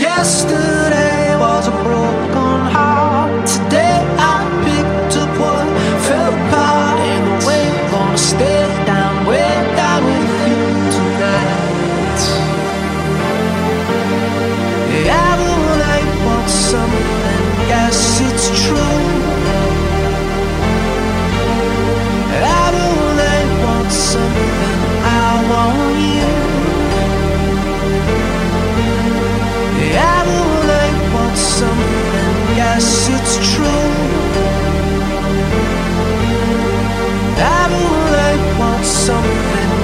yesterday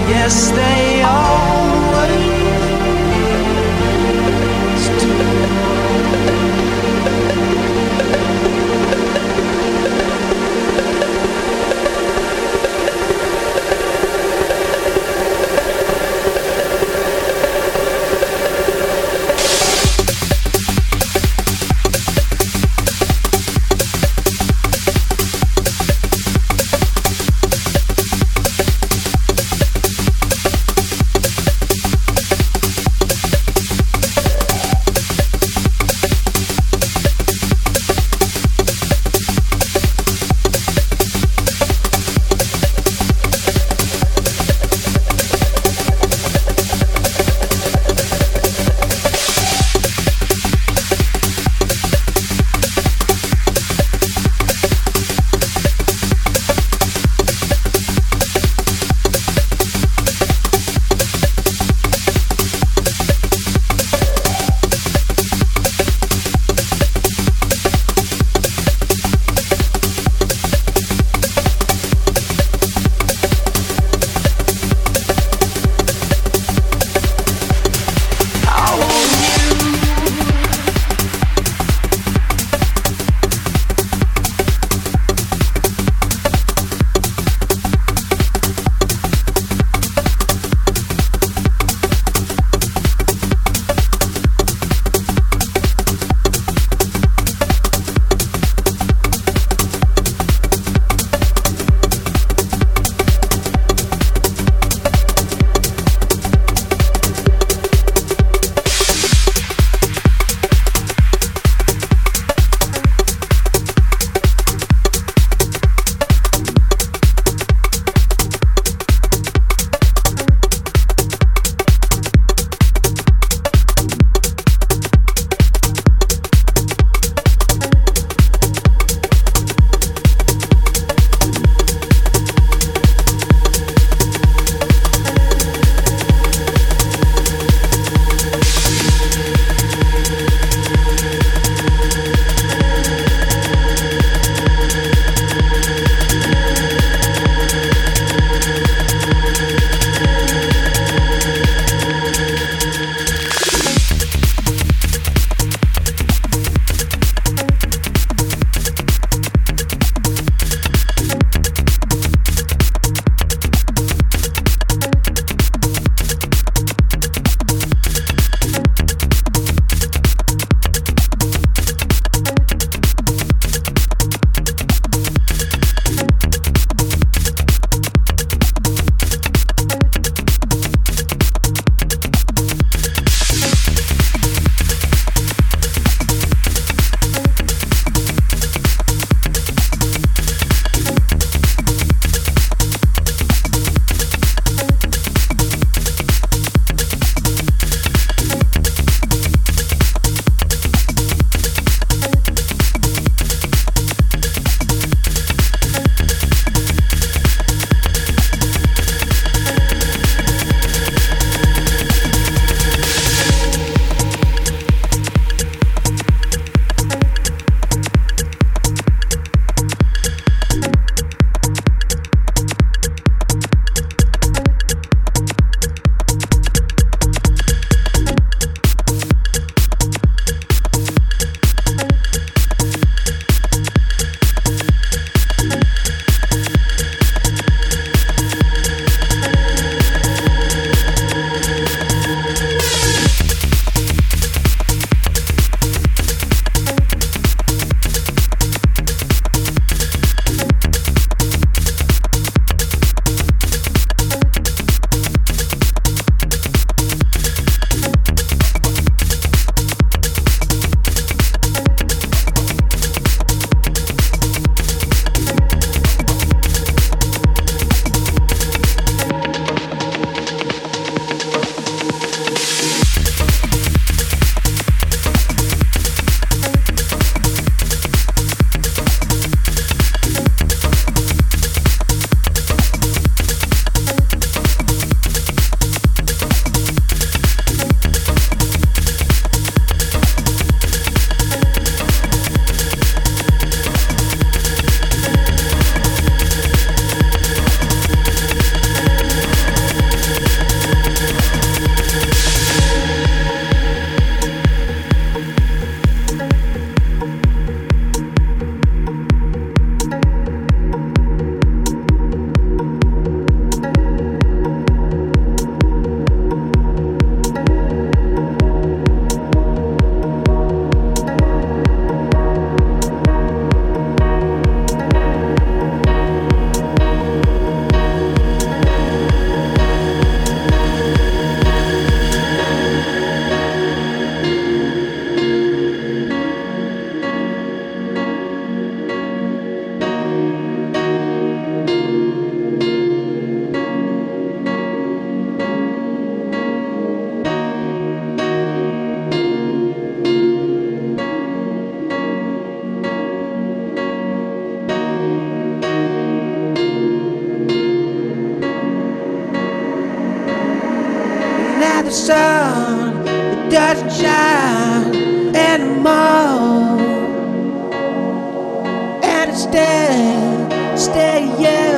yes they always sun it doesn't shine anymore. And instead, stay yeah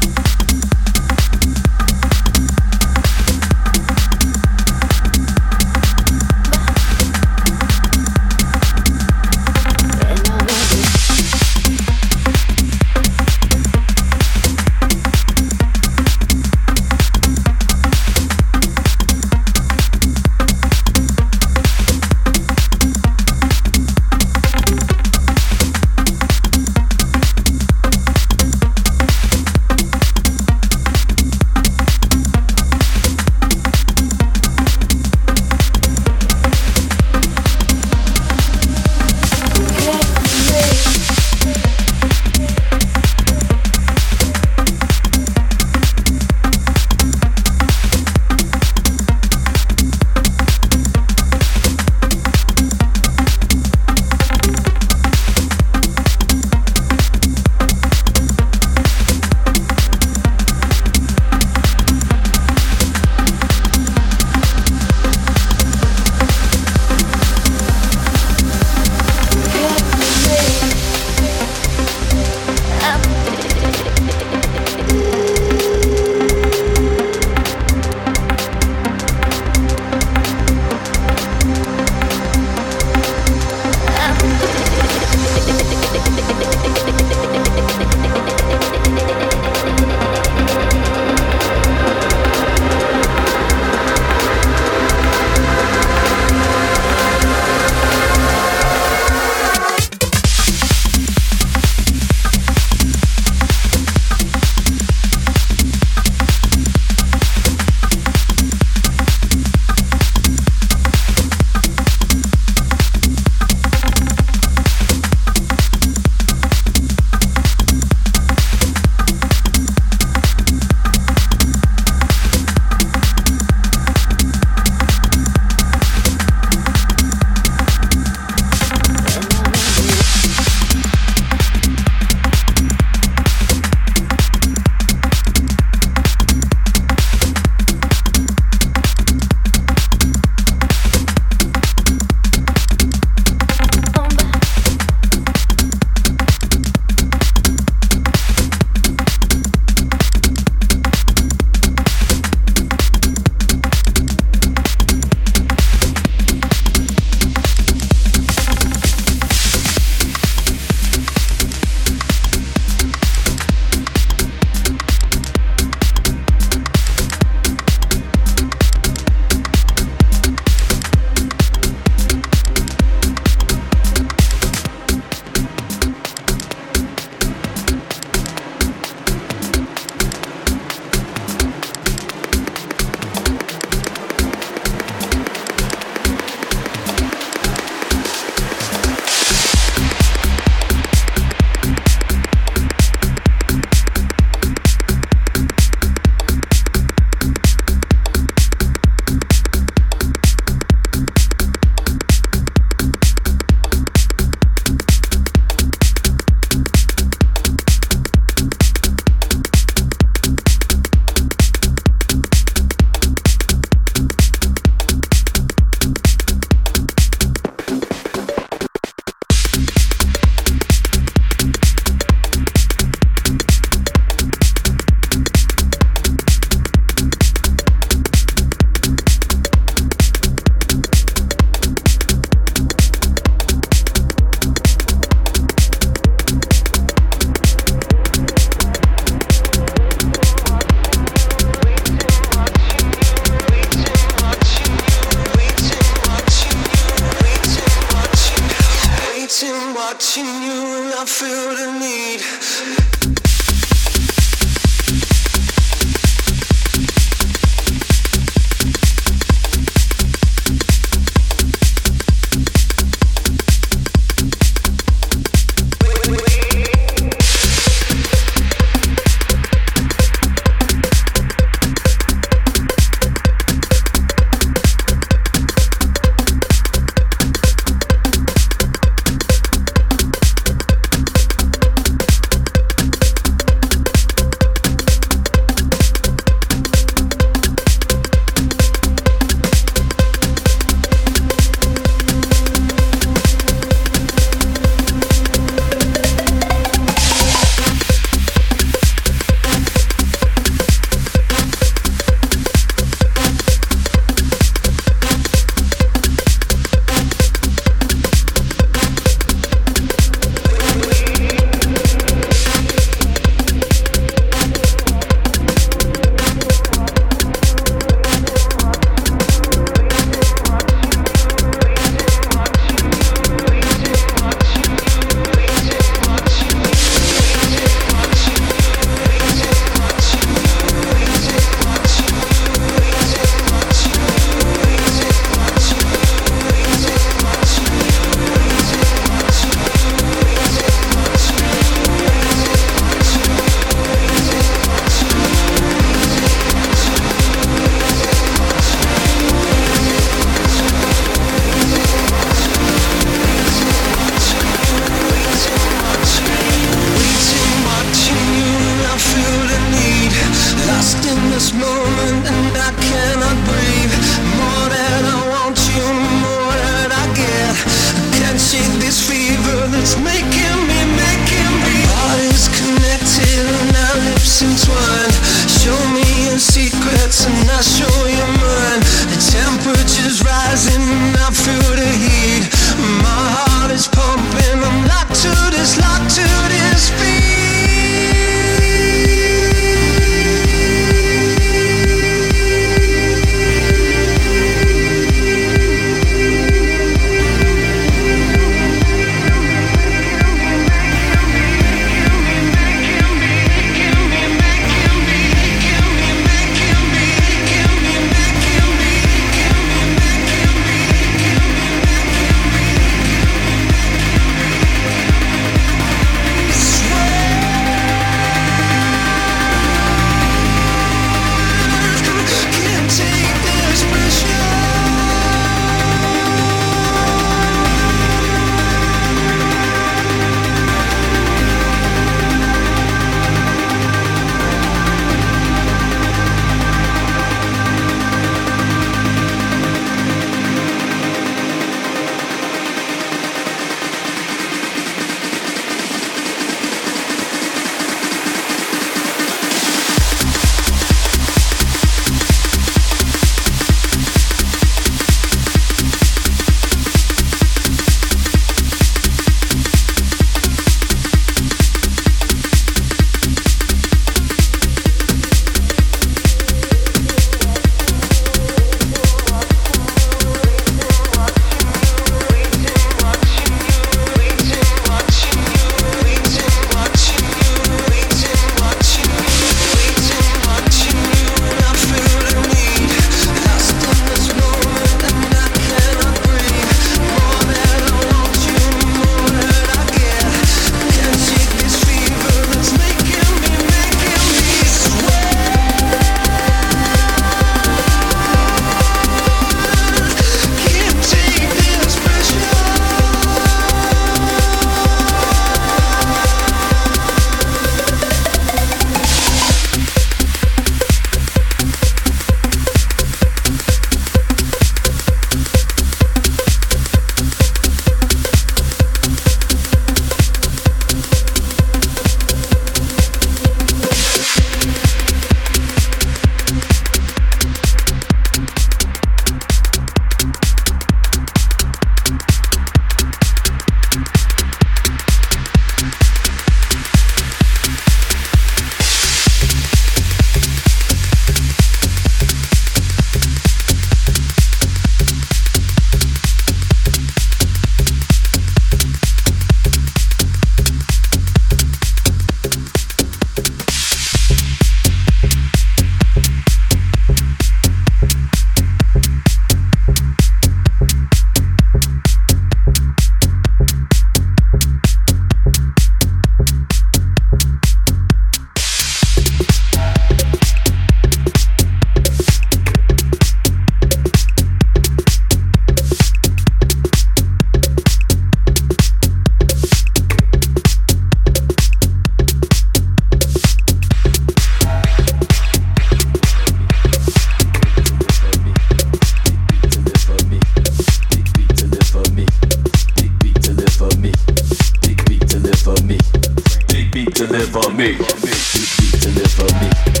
live for me. Live for me.